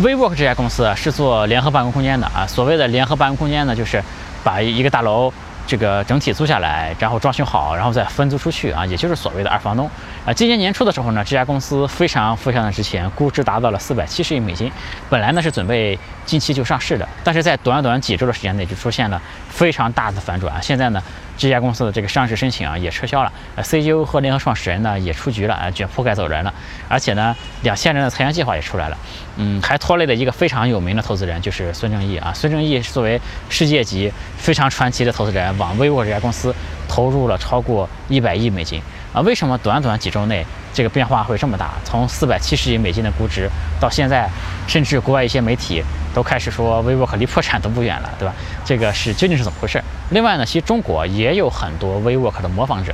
WeWork 这家公司啊是做联合办公空间的啊。所谓的联合办公空间呢，就是把一个大楼这个整体租下来，然后装修好，然后再分租出去啊，也就是所谓的二房东啊。今年年初的时候呢，这家公司非常非常的值钱，估值达到了四百七十亿美金。本来呢是准备近期就上市的，但是在短短几周的时间内就出现了非常大的反转。现在呢。这家公司的这个上市申请啊也撤销了，呃，CEO 和联合创始人呢也出局了，啊，卷铺盖走人了，而且呢，两千人的裁员计划也出来了，嗯，还拖累了一个非常有名的投资人，就是孙正义啊。孙正义作为世界级非常传奇的投资人，往 vivo 这家公司投入了超过一百亿美金啊。为什么短短几周内这个变化会这么大？从四百七十亿美金的估值，到现在，甚至国外一些媒体。都开始说 vivo 离破产都不远了，对吧？这个是究竟是怎么回事？另外呢，其实中国也有很多 vivo 的模仿者。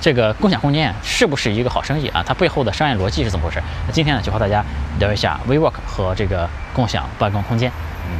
这个共享空间是不是一个好生意啊？它背后的商业逻辑是怎么回事？那今天呢，就和大家聊一下 vivo 和这个共享办公空间。嗯，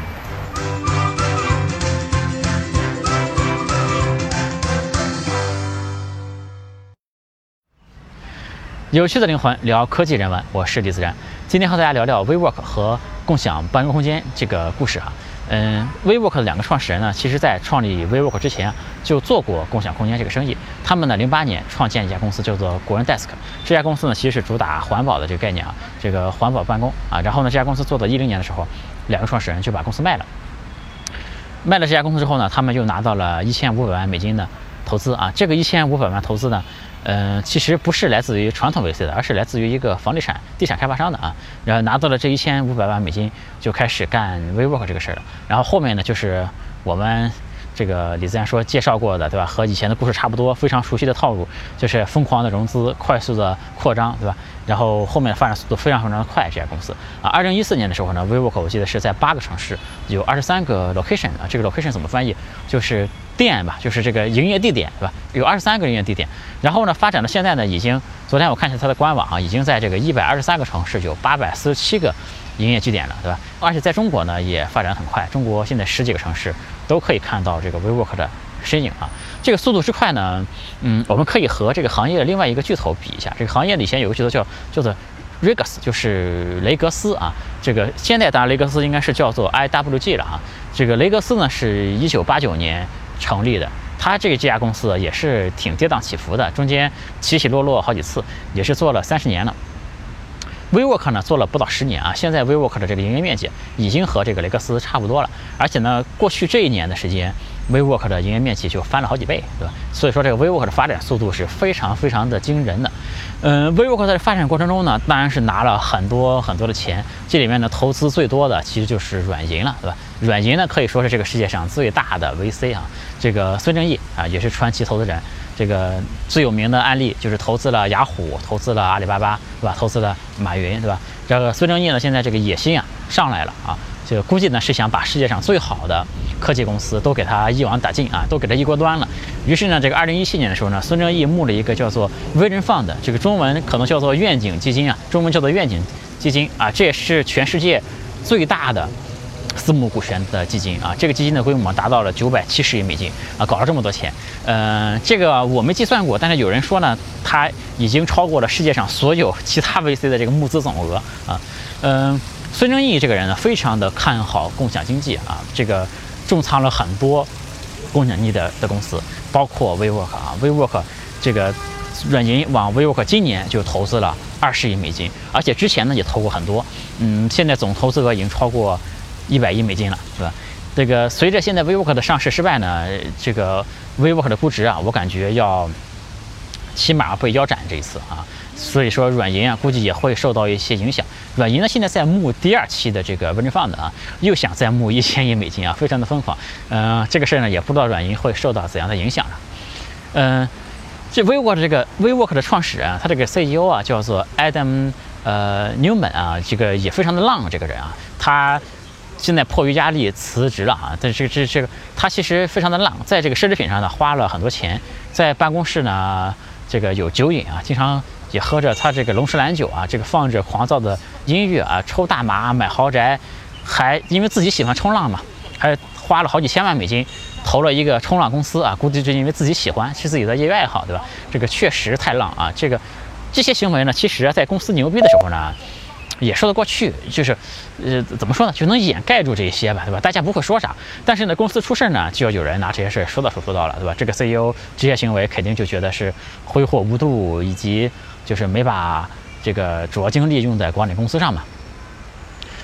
有趣的灵魂聊科技人文，我是李自然。今天和大家聊聊 WeWork 和共享办公空间这个故事哈。嗯，WeWork 的两个创始人呢，其实在创立 WeWork 之前就做过共享空间这个生意。他们呢，零八年创建一家公司叫做国人 Desk。这家公司呢，其实是主打环保的这个概念啊，这个环保办公啊。然后呢，这家公司做到一零年的时候，两个创始人就把公司卖了。卖了这家公司之后呢，他们又拿到了一千五百万美金的投资啊。这个一千五百万投资呢。嗯，其实不是来自于传统 VC 的，而是来自于一个房地产、地产开发商的啊。然后拿到了这一千五百万美金，就开始干 WeWork 这个事儿了。然后后面呢，就是我们。这个李自然说介绍过的，对吧？和以前的故事差不多，非常熟悉的套路，就是疯狂的融资，快速的扩张，对吧？然后后面的发展速度非常非常的快。这家公司啊，二零一四年的时候呢，WeWork 我记得是在八个城市，有二十三个 location 啊。这个 location 怎么翻译？就是店吧，就是这个营业地点，对吧？有二十三个营业地点。然后呢，发展到现在呢，已经昨天我看一下它的官网啊，已经在这个一百二十三个城市，有八百四十七个。营业据点了，对吧？而且在中国呢，也发展很快。中国现在十几个城市都可以看到这个 WeWork 的身影啊。这个速度之快呢，嗯，我们可以和这个行业的另外一个巨头比一下。这个行业里以前有个巨头叫叫做 Regus，就是雷格斯啊。这个现在当然雷格斯应该是叫做 IWG 了啊。这个雷格斯呢是一九八九年成立的，它这个这家公司也是挺跌宕起伏的，中间起起落落好几次，也是做了三十年了。WeWork 呢做了不到十年啊，现在 WeWork 的这个营业面积已经和这个雷克斯差不多了，而且呢，过去这一年的时间，WeWork 的营业面积就翻了好几倍，对吧？所以说这个 WeWork 的发展速度是非常非常的惊人的。嗯，WeWork 在发展过程中呢，当然是拿了很多很多的钱，这里面呢投资最多的其实就是软银了，对吧？软银呢可以说是这个世界上最大的 VC 啊，这个孙正义啊也是传奇投资人。这个最有名的案例就是投资了雅虎，投资了阿里巴巴，对吧？投资了马云，对吧？这个孙正义呢，现在这个野心啊上来了啊，就估计呢是想把世界上最好的科技公司都给他一网打尽啊，都给他一锅端了。于是呢，这个二零一七年的时候呢，孙正义募了一个叫做 Vision Fund，这个中文可能叫做愿景基金啊，中文叫做愿景基金啊，这也是全世界最大的。私募股权的基金啊，这个基金的规模达到了九百七十亿美金啊，搞了这么多钱，嗯，这个我没计算过，但是有人说呢，它已经超过了世界上所有其他 VC 的这个募资总额啊，嗯，孙正义这个人呢，非常的看好共享经济啊，这个重仓了很多共享经济的的公司，包括 WeWork 啊，WeWork 这个软银往 WeWork 今年就投资了二十亿美金，而且之前呢也投过很多，嗯，现在总投资额已经超过。一百亿美金了，是吧？这个随着现在 WeWork 的上市失败呢，这个 WeWork 的估值啊，我感觉要起码被腰斩这一次啊。所以说软银啊，估计也会受到一些影响。软银呢，现在在募第二期的这个 Venture Fund 啊，又想再募一千亿美金啊，非常的疯狂。嗯，这个事儿呢，也不知道软银会受到怎样的影响了。嗯，这 WeWork 这个 WeWork 的创始人，他这个 CEO 啊，叫做 Adam 呃 Newman 啊，这个也非常的浪，这个人啊，他。现在迫于压力辞职了啊！但是这这个他其实非常的浪，在这个奢侈品上呢花了很多钱，在办公室呢这个有酒瘾啊，经常也喝着他这个龙舌兰酒啊，这个放着狂躁的音乐啊，抽大麻，买豪宅，还因为自己喜欢冲浪嘛，还花了好几千万美金投了一个冲浪公司啊，估计就因为自己喜欢，是自己的业余爱好，对吧？这个确实太浪啊！这个这些行为呢，其实在公司牛逼的时候呢。也说得过去，就是呃怎么说呢，就能掩盖住这些吧，对吧？大家不会说啥，但是呢，公司出事儿呢，就要有人拿这些事儿说到手说到了，对吧？这个 CEO 这些行为肯定就觉得是挥霍无度，以及就是没把这个主要精力用在管理公司上嘛。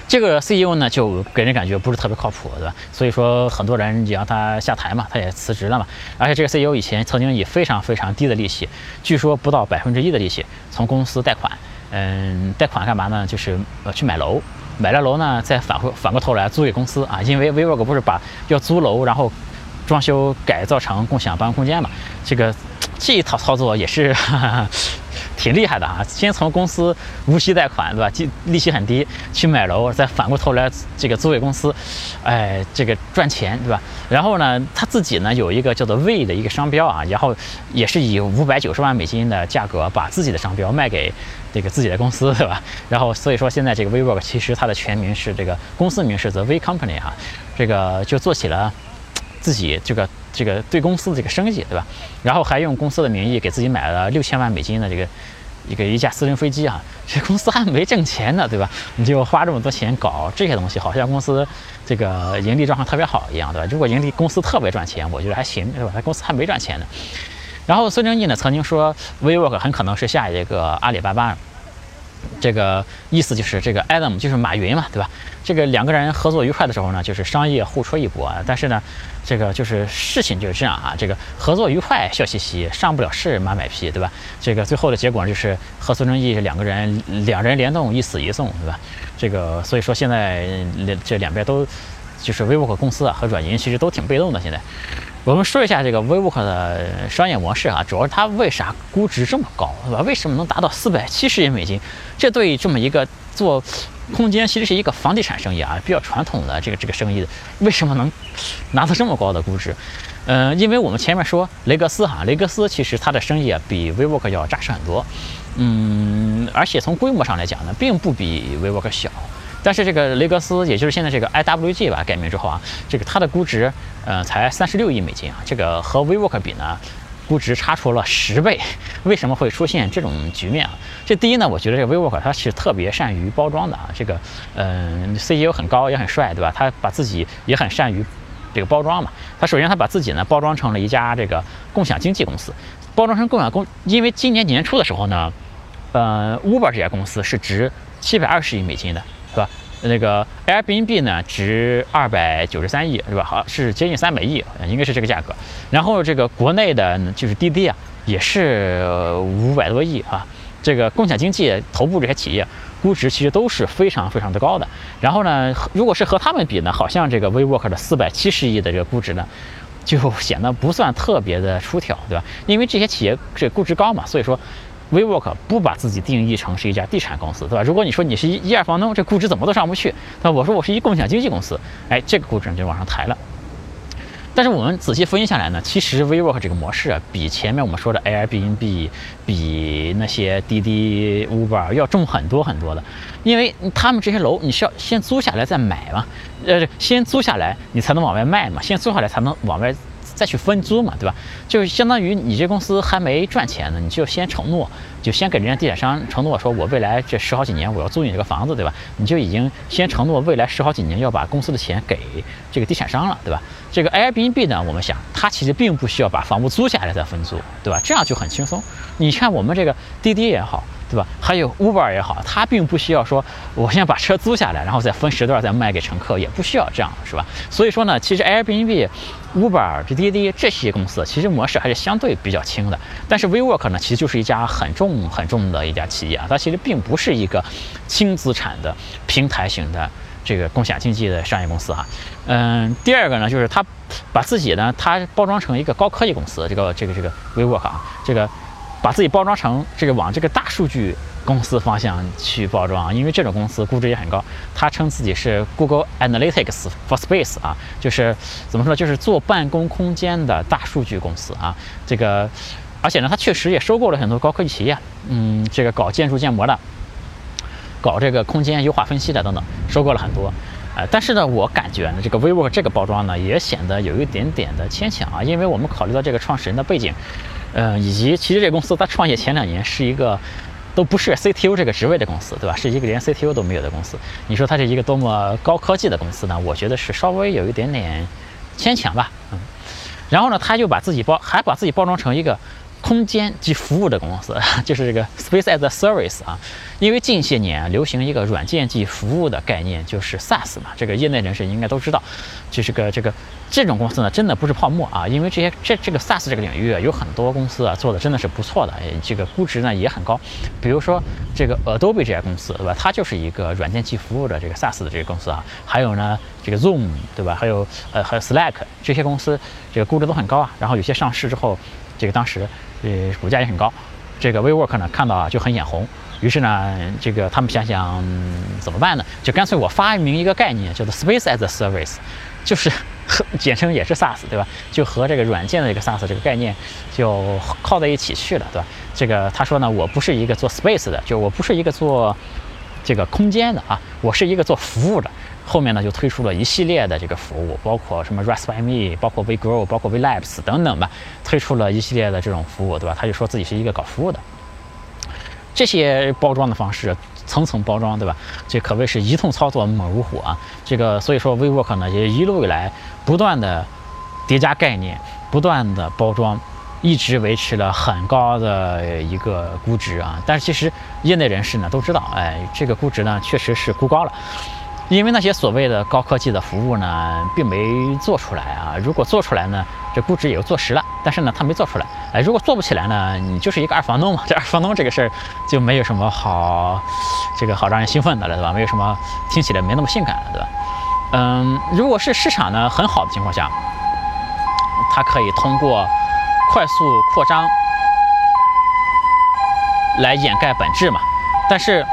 这个 CEO 呢，就给人感觉不是特别靠谱，对吧？所以说很多人也让他下台嘛，他也辞职了嘛。而且这个 CEO 以前曾经以非常非常低的利息，据说不到百分之一的利息从公司贷款，嗯，贷款干嘛呢？就是呃去买楼，买了楼呢再返回反过头来租给公司啊，因为 WeWork 不是把要租楼，然后装修改造成共享办公空间嘛，这个这一套操作也是。挺厉害的啊！先从公司无息贷款，对吧？利利息很低，去买楼，再反过头来这个租给公司，哎，这个赚钱，对吧？然后呢，他自己呢有一个叫做 V 的一个商标啊，然后也是以五百九十万美金的价格把自己的商标卖给这个自己的公司，对吧？然后所以说现在这个 WeWork 其实它的全名是这个公司名是 The V Company 哈，这个就做起了自己这个。这个对公司的这个生意，对吧？然后还用公司的名义给自己买了六千万美金的这个一个一架私人飞机啊！这公司还没挣钱呢，对吧？你就花这么多钱搞这些东西，好像公司这个盈利状况特别好一样，对吧？如果盈利公司特别赚钱，我觉得还行，对吧？他公司还没赚钱呢。然后孙正义呢曾经说，WeWork 很可能是下一个阿里巴巴。这个意思就是这个 Adam 就是马云嘛，对吧？这个两个人合作愉快的时候呢，就是商业互吹一波啊。但是呢，这个就是事情就是这样啊，这个合作愉快笑嘻嘻，上不了市马买批，对吧？这个最后的结果就是和孙正义两个人两人联动一死一送，对吧？这个所以说现在这两边都就是 WeWork 公司啊和软银其实都挺被动的现在。我们说一下这个 WeWork 的商业模式啊，主要是它为啥估值这么高，对吧？为什么能达到四百七十亿美金？这对这么一个做空间，其实是一个房地产生意啊，比较传统的这个这个生意，为什么能拿到这么高的估值？嗯，因为我们前面说雷格斯哈，雷格斯其实它的生意啊比 WeWork 要扎实很多，嗯，而且从规模上来讲呢，并不比 WeWork 小。但是这个雷格斯，也就是现在这个 IWG 吧，改名之后啊，这个它的估值，呃，才三十六亿美金啊，这个和 WeWork 比呢，估值差出了十倍。为什么会出现这种局面啊？这第一呢，我觉得这个 WeWork 它是特别善于包装的啊，这个，嗯，CEO 很高也很帅，对吧？他把自己也很善于这个包装嘛。他首先他把自己呢包装成了一家这个共享经济公司，包装成共享公，因为今年年初的时候呢，呃，Uber 这家公司是值七百二十亿美金的。是吧？那个 Airbnb 呢，值二百九十三亿，是吧？好，是接近三百亿，应该是这个价格。然后这个国内的就是滴滴啊，也是五百多亿啊。这个共享经济头部这些企业估值其实都是非常非常的高的。然后呢，如果是和他们比呢，好像这个 WeWork 的四百七十亿的这个估值呢，就显得不算特别的出挑，对吧？因为这些企业这估值高嘛，所以说。WeWork 不把自己定义成是一家地产公司，对吧？如果你说你是一一二房东，这估值怎么都上不去。那我说我是一共享经济公司，哎，这个估值就往上抬了。但是我们仔细分析下来呢，其实 WeWork 这个模式啊，比前面我们说的 Airbnb、比那些滴滴、Uber 要重很多很多的，因为他们这些楼你是要先租下来再买嘛，呃，先租下来你才能往外卖嘛，先租下来才能往外。再去分租嘛，对吧？就相当于你这公司还没赚钱呢，你就先承诺，就先给人家地产商承诺，说我未来这十好几年我要租你这个房子，对吧？你就已经先承诺未来十好几年要把公司的钱给这个地产商了，对吧？这个 Airbnb 呢，我们想它其实并不需要把房屋租下来再分租，对吧？这样就很轻松。你看我们这个滴滴也好。对吧？还有 Uber 也好，它并不需要说，我先把车租下来，然后再分时段再卖给乘客，也不需要这样，是吧？所以说呢，其实 Airbnb、Uber、这滴滴这些公司，其实模式还是相对比较轻的。但是 WeWork 呢，其实就是一家很重很重的一家企业啊，它其实并不是一个轻资产的平台型的这个共享经济的商业公司哈。嗯，第二个呢，就是它把自己呢，它包装成一个高科技公司，这个这个这个 WeWork 啊，这个。把自己包装成这个往这个大数据公司方向去包装，因为这种公司估值也很高。他称自己是 Google Analytics for Space 啊，就是怎么说，就是做办公空间的大数据公司啊。这个，而且呢，他确实也收购了很多高科技企业，嗯，这个搞建筑建模的，搞这个空间优化分析的等等，收购了很多。呃，但是呢，我感觉呢，这个 WeWork 这个包装呢，也显得有一点点的牵强啊，因为我们考虑到这个创始人的背景。呃，以及其实这个公司它创业前两年是一个都不是 CTO 这个职位的公司，对吧？是一个连 CTO 都没有的公司。你说它是一个多么高科技的公司呢？我觉得是稍微有一点点牵强吧。嗯，然后呢，他就把自己包，还把自己包装成一个。空间及服务的公司，就是这个 Space as a Service 啊。因为近些年流行一个软件及服务的概念，就是 SaaS 嘛。这个业内人士应该都知道，就是个这个这种公司呢，真的不是泡沫啊。因为这些这这个 SaaS 这个领域啊，有很多公司啊做的真的是不错的，这个估值呢也很高。比如说这个 Adobe 这家公司，对吧？它就是一个软件及服务的这个 SaaS 的这个公司啊。还有呢，这个 Zoom，对吧？还有呃还有 Slack 这些公司，这个估值都很高啊。然后有些上市之后，这个当时。呃，股价也很高，这个 WeWork 呢看到啊就很眼红，于是呢，这个他们想想怎么办呢？就干脆我发明一个概念，叫做 Space as a Service，就是简称也是 SaaS，对吧？就和这个软件的一个 SaaS 这个概念就靠在一起去了，对吧？这个他说呢，我不是一个做 Space 的，就我不是一个做这个空间的啊，我是一个做服务的。后面呢就推出了一系列的这个服务，包括什么 Rest by Me，包括 WeGrow，包括 WeLabs 等等吧，推出了一系列的这种服务，对吧？他就说自己是一个搞服务的。这些包装的方式，层层包装，对吧？这可谓是一通操作猛如虎啊！这个所以说 WeWork 呢也一路以来不断的叠加概念，不断的包装，一直维持了很高的一个估值啊。但是其实业内人士呢都知道，哎，这个估值呢确实是估高了。因为那些所谓的高科技的服务呢，并没做出来啊。如果做出来呢，这估值也就坐实了。但是呢，他没做出来。哎，如果做不起来呢，你就是一个二房东嘛。这二房东这个事儿就没有什么好，这个好让人兴奋的了，对吧？没有什么听起来没那么性感了，对吧？嗯，如果是市场呢很好的情况下，它可以通过快速扩张来掩盖本质嘛。但是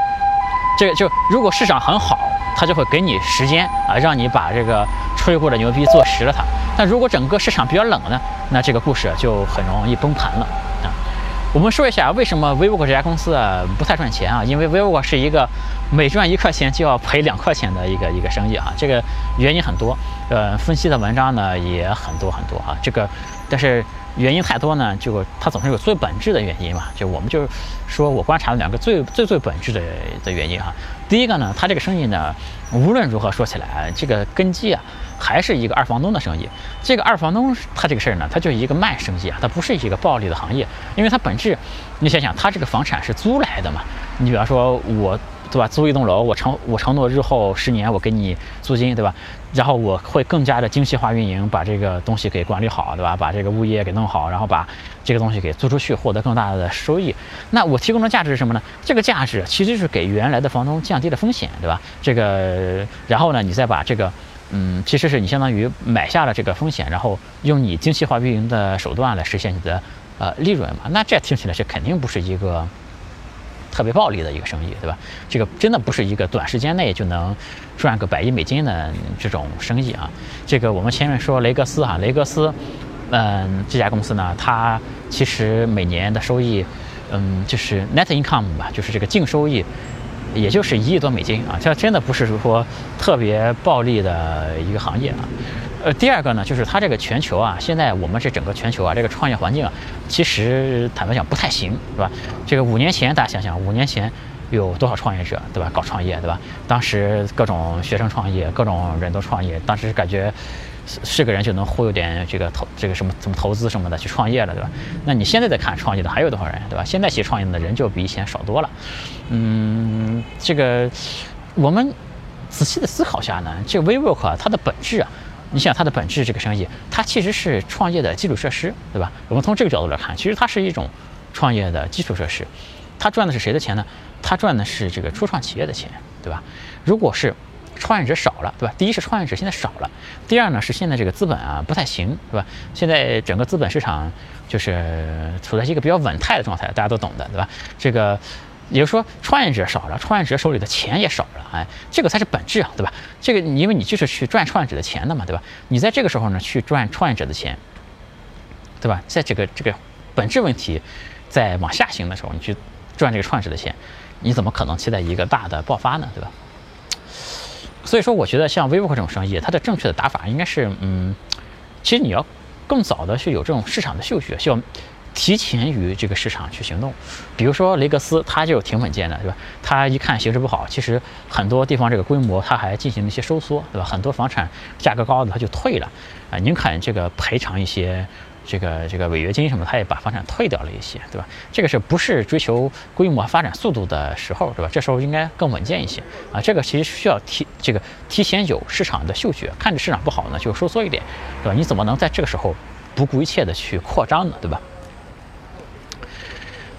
这个就如果市场很好。他就会给你时间啊，让你把这个吹过的牛逼做实了它。但如果整个市场比较冷呢，那这个故事就很容易崩盘了啊。我们说一下为什么 vivo 这家公司啊不太赚钱啊？因为 vivo 是一个每赚一块钱就要赔两块钱的一个一个生意啊。这个原因很多，呃，分析的文章呢也很多很多啊。这个但是。原因太多呢，就它总是有最本质的原因嘛。就我们就说我观察了两个最最最本质的的原因哈。第一个呢，它这个生意呢，无论如何说起来，这个根基啊，还是一个二房东的生意。这个二房东他这个事儿呢，他就是一个慢生意啊，它不是一个暴利的行业，因为它本质，你想想，它这个房产是租来的嘛。你比方说我。对吧？租一栋楼，我承我承诺日后十年我给你租金，对吧？然后我会更加的精细化运营，把这个东西给管理好，对吧？把这个物业给弄好，然后把这个东西给租出去，获得更大的收益。那我提供的价值是什么呢？这个价值其实是给原来的房东降低了风险，对吧？这个，然后呢，你再把这个，嗯，其实是你相当于买下了这个风险，然后用你精细化运营的手段来实现你的呃利润嘛？那这听起来是肯定不是一个。特别暴利的一个生意，对吧？这个真的不是一个短时间内就能赚个百亿美金的这种生意啊。这个我们前面说雷格斯哈，雷格斯，嗯，这家公司呢，它其实每年的收益，嗯，就是 net income 吧，就是这个净收益，也就是一亿多美金啊。这真的不是说特别暴利的一个行业啊。呃，第二个呢，就是它这个全球啊，现在我们这整个全球啊，这个创业环境啊，其实坦白讲不太行，是吧？这个五年前大家想想，五年前有多少创业者，对吧？搞创业，对吧？当时各种学生创业，各种人都创业，当时感觉是个人就能忽悠点这个投这个什么怎么投资什么的去创业了，对吧？那你现在再看创业的还有多少人，对吧？现在其实创业的人就比以前少多了。嗯，这个我们仔细的思考下呢，这个 WeWork 它的本质啊。你想它的本质，这个生意它其实是创业的基础设施，对吧？我们从这个角度来看，其实它是一种创业的基础设施。它赚的是谁的钱呢？它赚的是这个初创企业的钱，对吧？如果是创业者少了，对吧？第一是创业者现在少了，第二呢是现在这个资本啊不太行，对吧？现在整个资本市场就是处在一个比较稳态的状态，大家都懂的，对吧？这个。也就是说，创业者少了，创业者手里的钱也少了，哎，这个才是本质啊，对吧？这个因为你就是去赚创业者的钱的嘛，对吧？你在这个时候呢去赚创业者的钱，对吧？在这个这个本质问题在往下行的时候，你去赚这个创业者的钱，你怎么可能期待一个大的爆发呢，对吧？所以说，我觉得像 WeWork 这种生意，它的正确的打法应该是，嗯，其实你要更早的去有这种市场的嗅觉，需要。提前于这个市场去行动。比如说雷格斯，它就挺稳健的，对吧？它一看形势不好，其实很多地方这个规模它还进行了一些收缩，对吧？很多房产价格高的它就退了，啊，宁肯这个赔偿一些。这个这个违约金什么，他也把房产退掉了一些，对吧？这个是不是追求规模发展速度的时候，对吧？这时候应该更稳健一些啊。这个其实需要提这个提前有市场的嗅觉，看着市场不好呢，就收缩一点，对吧？你怎么能在这个时候不顾一切的去扩张呢，对吧？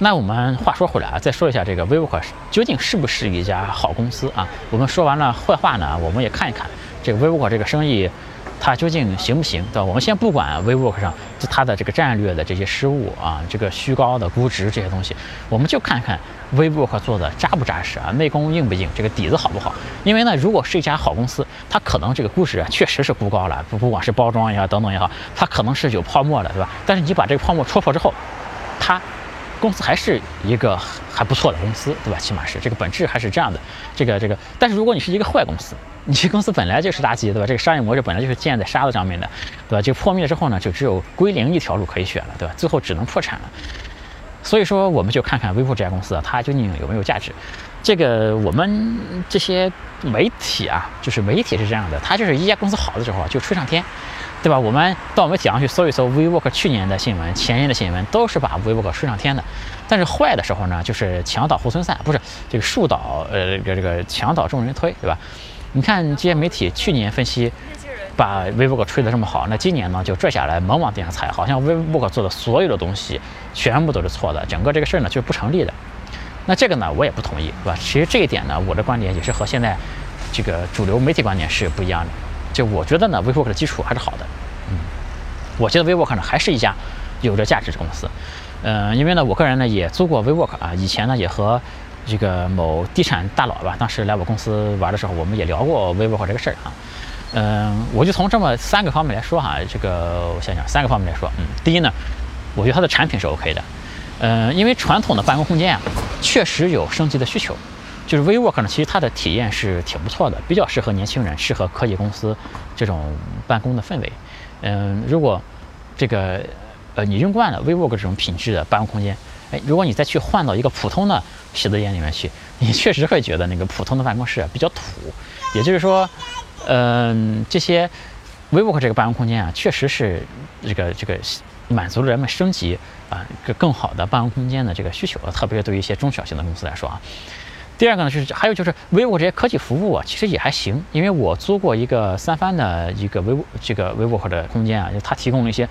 那我们话说回来啊，再说一下这个 WeWork 究竟是不是一家好公司啊？我们说完了坏话呢，我们也看一看这个 WeWork 这个生意。它究竟行不行，对吧？我们先不管 WeWork 上它的这个战略的这些失误啊，这个虚高的估值这些东西，我们就看看 WeWork 做的扎不扎实啊，内功硬不硬，这个底子好不好？因为呢，如果是一家好公司，它可能这个估值啊确实是估高了，不不管是包装也好，等等也好，它可能是有泡沫的，对吧？但是你把这个泡沫戳破之后，它。公司还是一个还不错的公司，对吧？起码是这个本质还是这样的。这个这个，但是如果你是一个坏公司，你这公司本来就是垃圾，对吧？这个商业模式本来就是建在沙子上面的，对吧？就破灭之后呢，就只有归零一条路可以选了，对吧？最后只能破产了。所以说，我们就看看微博这家公司啊，它究竟有没有价值。这个我们这些媒体啊，就是媒体是这样的，它就是一家公司好的时候啊，就吹上天。对吧？我们到媒体上去搜一搜 WeWork 去年的新闻、前年的新闻，都是把 WeWork 吹上天的。但是坏的时候呢，就是墙倒猢狲散，不是这个树倒，呃，这个这个墙倒众人推，对吧？你看这些媒体去年分析，把 WeWork 吹得这么好，那今年呢就拽下来猛往地上踩，好像 WeWork 做的所有的东西全部都是错的，整个这个事儿呢就是不成立的。那这个呢我也不同意，对吧？其实这一点呢，我的观点也是和现在这个主流媒体观点是不一样的。就我觉得呢，WeWork 的基础还是好的，嗯，我觉得 WeWork 呢还是一家有着价值的公司，嗯，因为呢，我个人呢也租过 WeWork 啊，以前呢也和这个某地产大佬吧，当时来我公司玩的时候，我们也聊过 WeWork 这个事儿啊，嗯，我就从这么三个方面来说哈，这个我想想，三个方面来说，嗯，第一呢，我觉得它的产品是 OK 的，嗯，因为传统的办公空间啊，确实有升级的需求。就是 WeWork 呢，其实它的体验是挺不错的，比较适合年轻人，适合科技公司这种办公的氛围。嗯，如果这个呃你用惯了 WeWork 这种品质的办公空间，哎，如果你再去换到一个普通的写字间里面去，你确实会觉得那个普通的办公室比较土。也就是说，嗯，这些 WeWork 这个办公空间啊，确实是这个这个满足了人们升级啊一个更好的办公空间的这个需求，特别是对于一些中小型的公司来说啊。第二个呢，就是还有就是 vivo 这些科技服务啊，其实也还行。因为我租过一个三番的一个 vivo 这个 vivo 的空间啊，就它提供了一些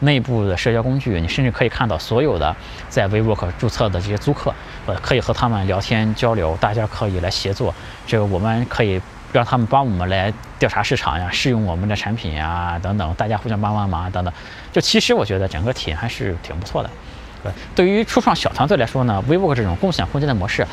内部的社交工具，你甚至可以看到所有的在 vivo 注册的这些租客，呃，可以和他们聊天交流，大家可以来协作。这个我们可以让他们帮我们来调查市场呀，试用我们的产品呀，等等，大家互相帮帮忙等等。就其实我觉得整个体验还是挺不错的。呃对于初创小团队来说呢，vivo 这种共享空间的模式。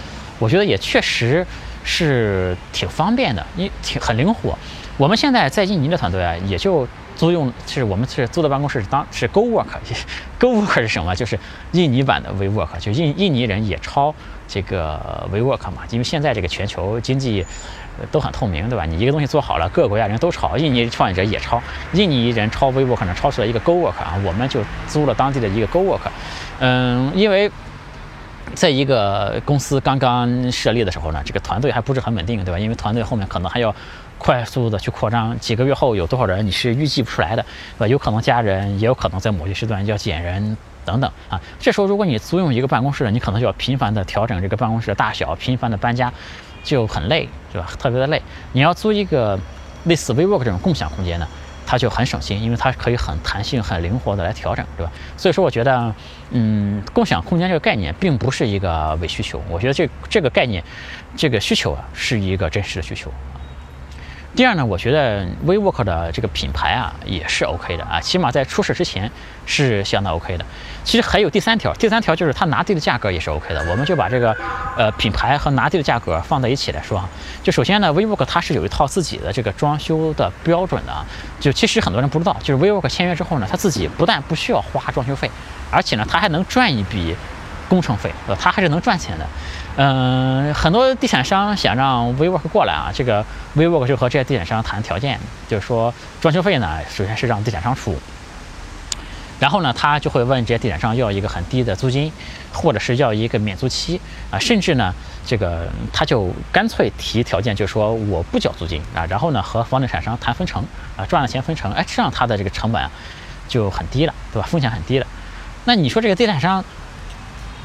我觉得也确实是挺方便的，你挺很灵活。我们现在在印尼的团队啊，也就租用，其实我们是租的办公室当是 Go Work，Go Work 是什么？就是印尼版的 WeWork，就印印尼人也抄这个 WeWork 嘛。因为现在这个全球经济都很透明，对吧？你一个东西做好了，各个国家人都抄，印尼创业者也抄，印尼人抄 WeWork 可能抄出来一个 Go Work 啊，我们就租了当地的一个 Go Work，嗯，因为。在一个公司刚刚设立的时候呢，这个团队还不是很稳定，对吧？因为团队后面可能还要快速的去扩张，几个月后有多少人你是预计不出来的，对吧？有可能加人，也有可能在某些时段要减人等等啊。这时候如果你租用一个办公室，你可能就要频繁的调整这个办公室的大小，频繁的搬家，就很累，对吧？特别的累。你要租一个类似 WeWork 这种共享空间呢？它就很省心，因为它可以很弹性、很灵活的来调整，对吧？所以说，我觉得，嗯，共享空间这个概念并不是一个伪需求，我觉得这这个概念，这个需求啊，是一个真实的需求。第二呢，我觉得 WeWork 的这个品牌啊也是 OK 的啊，起码在出事之前是相当 OK 的。其实还有第三条，第三条就是它拿地的价格也是 OK 的。我们就把这个呃品牌和拿地的价格放在一起来说啊。就首先呢，WeWork 它是有一套自己的这个装修的标准的。就其实很多人不知道，就是 WeWork 签约之后呢，他自己不但不需要花装修费，而且呢他还能赚一笔工程费，呃，他还是能赚钱的。嗯，很多地产商想让 WeWork 过来啊，这个 WeWork 就和这些地产商谈条件，就是说装修费呢，首先是让地产商出，然后呢，他就会问这些地产商要一个很低的租金，或者是要一个免租期啊，甚至呢，这个他就干脆提条件，就是说我不交租金啊，然后呢和房地产商谈分成啊，赚了钱分成，哎，这样他的这个成本啊就很低了，对吧？风险很低了。那你说这个地产商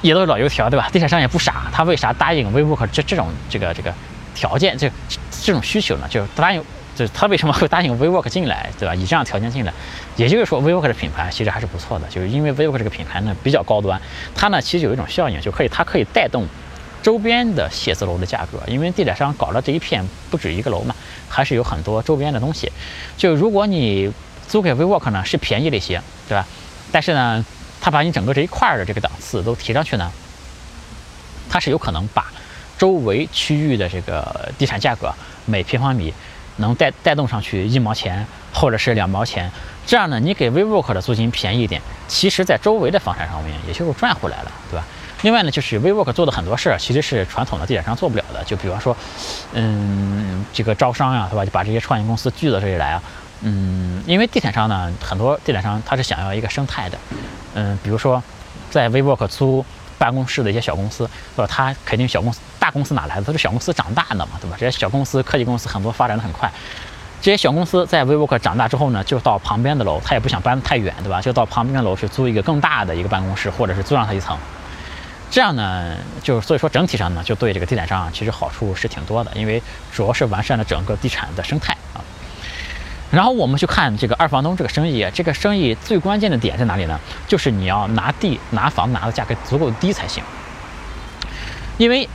也都是老油条，对吧？地产商也不傻，他为啥答应 WeWork 这这种这个这个条件，这这种需求呢？就答应。就是他为什么会答应 WeWork 进来，对吧？以这样条件进来，也就是说 WeWork 的品牌其实还是不错的，就是因为 WeWork 这个品牌呢比较高端，它呢其实有一种效应，就可以它可以带动周边的写字楼的价格，因为地产商搞了这一片不止一个楼嘛，还是有很多周边的东西。就如果你租给 WeWork 呢是便宜了一些，对吧？但是呢，他把你整个这一块的这个档次都提上去呢，它是有可能把周围区域的这个地产价格每平方米。能带带动上去一毛钱或者是两毛钱，这样呢，你给 WeWork 的租金便宜一点，其实在周围的房产上面也就是赚回来了，对吧？另外呢，就是 WeWork 做的很多事儿其实是传统的地产商做不了的，就比方说，嗯，这个招商呀，对吧？就把这些创业公司聚到这里来啊，嗯，因为地产商呢，很多地产商他是想要一个生态的，嗯，比如说在 WeWork 租。办公室的一些小公司，对吧？他肯定小公司、大公司哪来的？都是小公司长大的嘛，对吧？这些小公司、科技公司很多发展的很快。这些小公司在 WeWork 长大之后呢，就到旁边的楼，他也不想搬太远，对吧？就到旁边的楼去租一个更大的一个办公室，或者是租上它一层。这样呢，就所以说整体上呢，就对这个地产商，其实好处是挺多的，因为主要是完善了整个地产的生态。然后我们去看这个二房东这个生意，这个生意最关键的点在哪里呢？就是你要拿地拿房拿的价格足够低才行。因为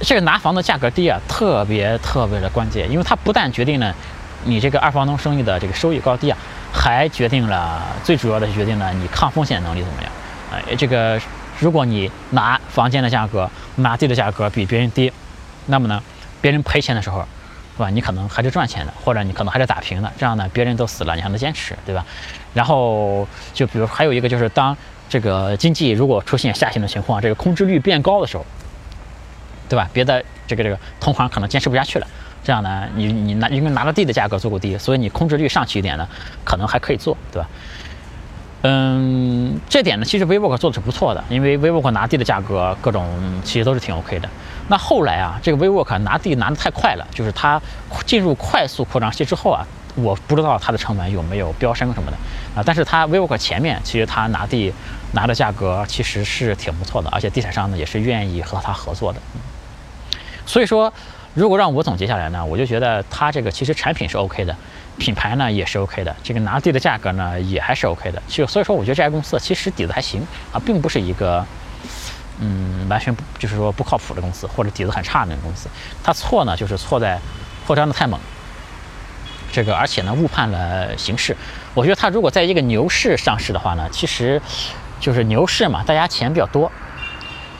这个拿房的价格低啊，特别特别的关键，因为它不但决定了你这个二房东生意的这个收益高低啊，还决定了最主要的决定了你抗风险能力怎么样。哎，这个如果你拿房间的价格拿地的价格比别人低，那么呢，别人赔钱的时候。是吧？你可能还是赚钱的，或者你可能还是打平的，这样呢，别人都死了，你还能坚持，对吧？然后就比如还有一个就是，当这个经济如果出现下行的情况，这个空置率变高的时候，对吧？别的这个这个同行可能坚持不下去了，这样呢，你你拿因为拿了地的价格足够低，所以你空置率上去一点呢，可能还可以做，对吧？嗯，这点呢，其实 WeWork 做的是不错的，因为 WeWork 拿地的价格各种其实都是挺 OK 的。那后来啊，这个 WeWork 拿地拿的太快了，就是它进入快速扩张期之后啊，我不知道它的成本有没有飙升什么的啊。但是它 WeWork 前面其实它拿地拿的价格其实是挺不错的，而且地产商呢也是愿意和它合作的。所以说，如果让我总结下来呢，我就觉得它这个其实产品是 OK 的。品牌呢也是 OK 的，这个拿地的价格呢也还是 OK 的，就所以说我觉得这家公司其实底子还行啊，并不是一个嗯完全不就是说不靠谱的公司或者底子很差的那种公司。它错呢就是错在扩张的太猛，这个而且呢误判了形势。我觉得它如果在一个牛市上市的话呢，其实就是牛市嘛，大家钱比较多。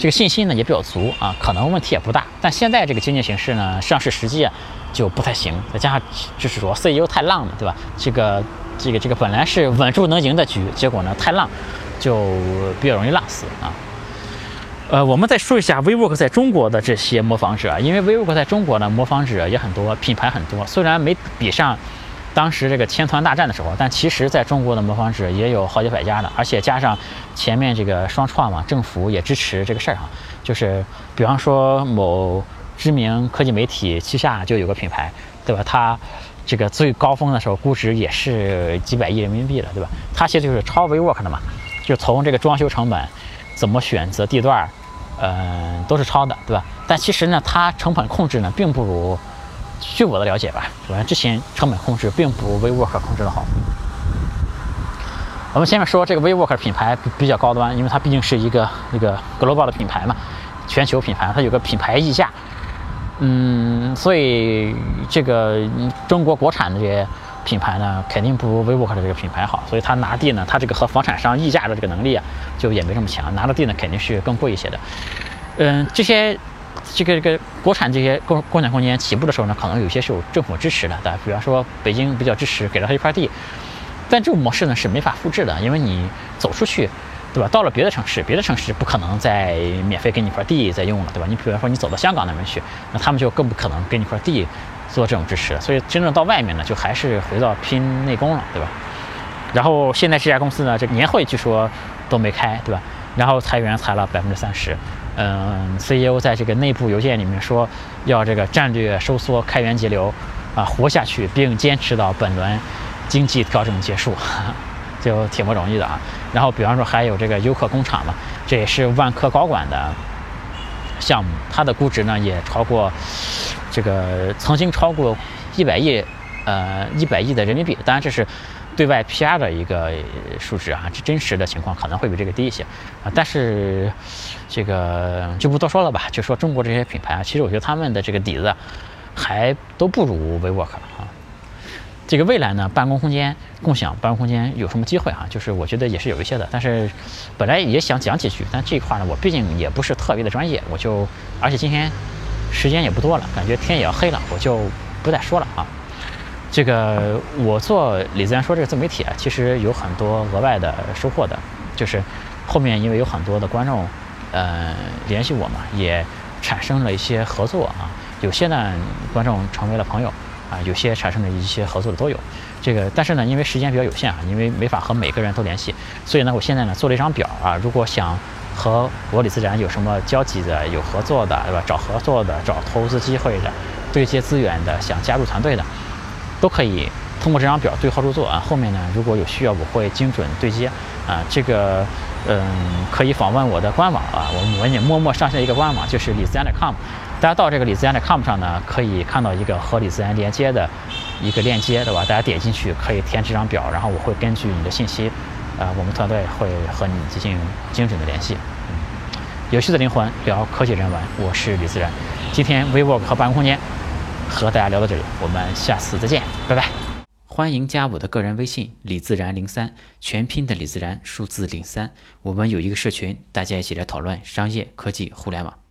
这个信心呢也比较足啊，可能问题也不大。但现在这个经济形势呢，上市时机啊就不太行，再加上就是说 CEO 太浪了，对吧？这个这个这个本来是稳住能赢的局，结果呢太浪，就比较容易浪死啊。呃，我们再说一下 WeWork 在中国的这些模仿者，因为 WeWork 在中国呢模仿者也很多，品牌很多，虽然没比上。当时这个千团大战的时候，但其实在中国的模仿者也有好几百家的，而且加上前面这个双创嘛，政府也支持这个事儿哈。就是比方说某知名科技媒体旗下就有个品牌，对吧？它这个最高峰的时候估值也是几百亿人民币了，对吧？它其实就是超 WeWork 的嘛，就从这个装修成本、怎么选择地段，嗯，都是超的，对吧？但其实呢，它成本控制呢，并不如。据我的了解吧，首先之前成本控制并不如 WeWork 控制的好。我们前面说这个 WeWork 品牌比较高端，因为它毕竟是一个那个 global 的品牌嘛，全球品牌，它有个品牌溢价。嗯，所以这个中国国产的这些品牌呢，肯定不如 WeWork 的这个品牌好。所以它拿地呢，它这个和房产商议价的这个能力啊，就也没这么强。拿的地呢，肯定是更贵一些的。嗯，这些。这个这个国产这些共共享空间起步的时候呢，可能有些是有政府支持的，对吧？比方说北京比较支持，给了他一块地，但这种模式呢是没法复制的，因为你走出去，对吧？到了别的城市，别的城市不可能再免费给你一块地再用了，对吧？你比方说你走到香港那边去，那他们就更不可能给你一块地做这种支持了，所以真正到外面呢，就还是回到拼内功了，对吧？然后现在这家公司呢，这年会据说都没开，对吧？然后裁员裁了百分之三十。嗯，CEO 在这个内部邮件里面说，要这个战略收缩、开源节流，啊，活下去，并坚持到本轮经济调整结束，就挺不容易的啊。然后，比方说还有这个优客工厂嘛，这也是万科高管的项目，它的估值呢也超过这个曾经超过一百亿，呃，一百亿的人民币。当然这是。对外 PR 的一个数值啊，这真实的情况可能会比这个低一些啊，但是这个就不多说了吧。就说中国这些品牌啊，其实我觉得他们的这个底子还都不如 WeWork 啊。这个未来呢，办公空间共享办公空间有什么机会啊？就是我觉得也是有一些的，但是本来也想讲几句，但这一块呢，我毕竟也不是特别的专业，我就而且今天时间也不多了，感觉天也要黑了，我就不再说了啊。这个我做李自然说这个自媒体啊，其实有很多额外的收获的，就是后面因为有很多的观众，呃，联系我嘛，也产生了一些合作啊。有些呢观众成为了朋友啊，有些产生了一些合作的都有。这个但是呢，因为时间比较有限啊，因为没法和每个人都联系，所以呢，我现在呢做了一张表啊，如果想和我李自然有什么交集的、有合作的，对吧？找合作的、找投资机会的、对接资源的、想加入团队的。都可以通过这张表对号入座啊。后面呢，如果有需要，我会精准对接啊。这个，嗯，可以访问我的官网啊。我我也默默上线一个官网，就是李自然 .com。大家到这个李自然 .com 上呢，可以看到一个和李自然连接的一个链接，对吧？大家点进去可以填这张表，然后我会根据你的信息，呃，我们团队会和你进行精准的联系。嗯有趣的灵魂聊科技人文，我是李自然。今天 WeWork 和办公空间。和大家聊到这里，我们下次再见，拜拜。欢迎加我的个人微信李自然零三，全拼的李自然，数字零三。我们有一个社群，大家一起来讨论商业科技互联网。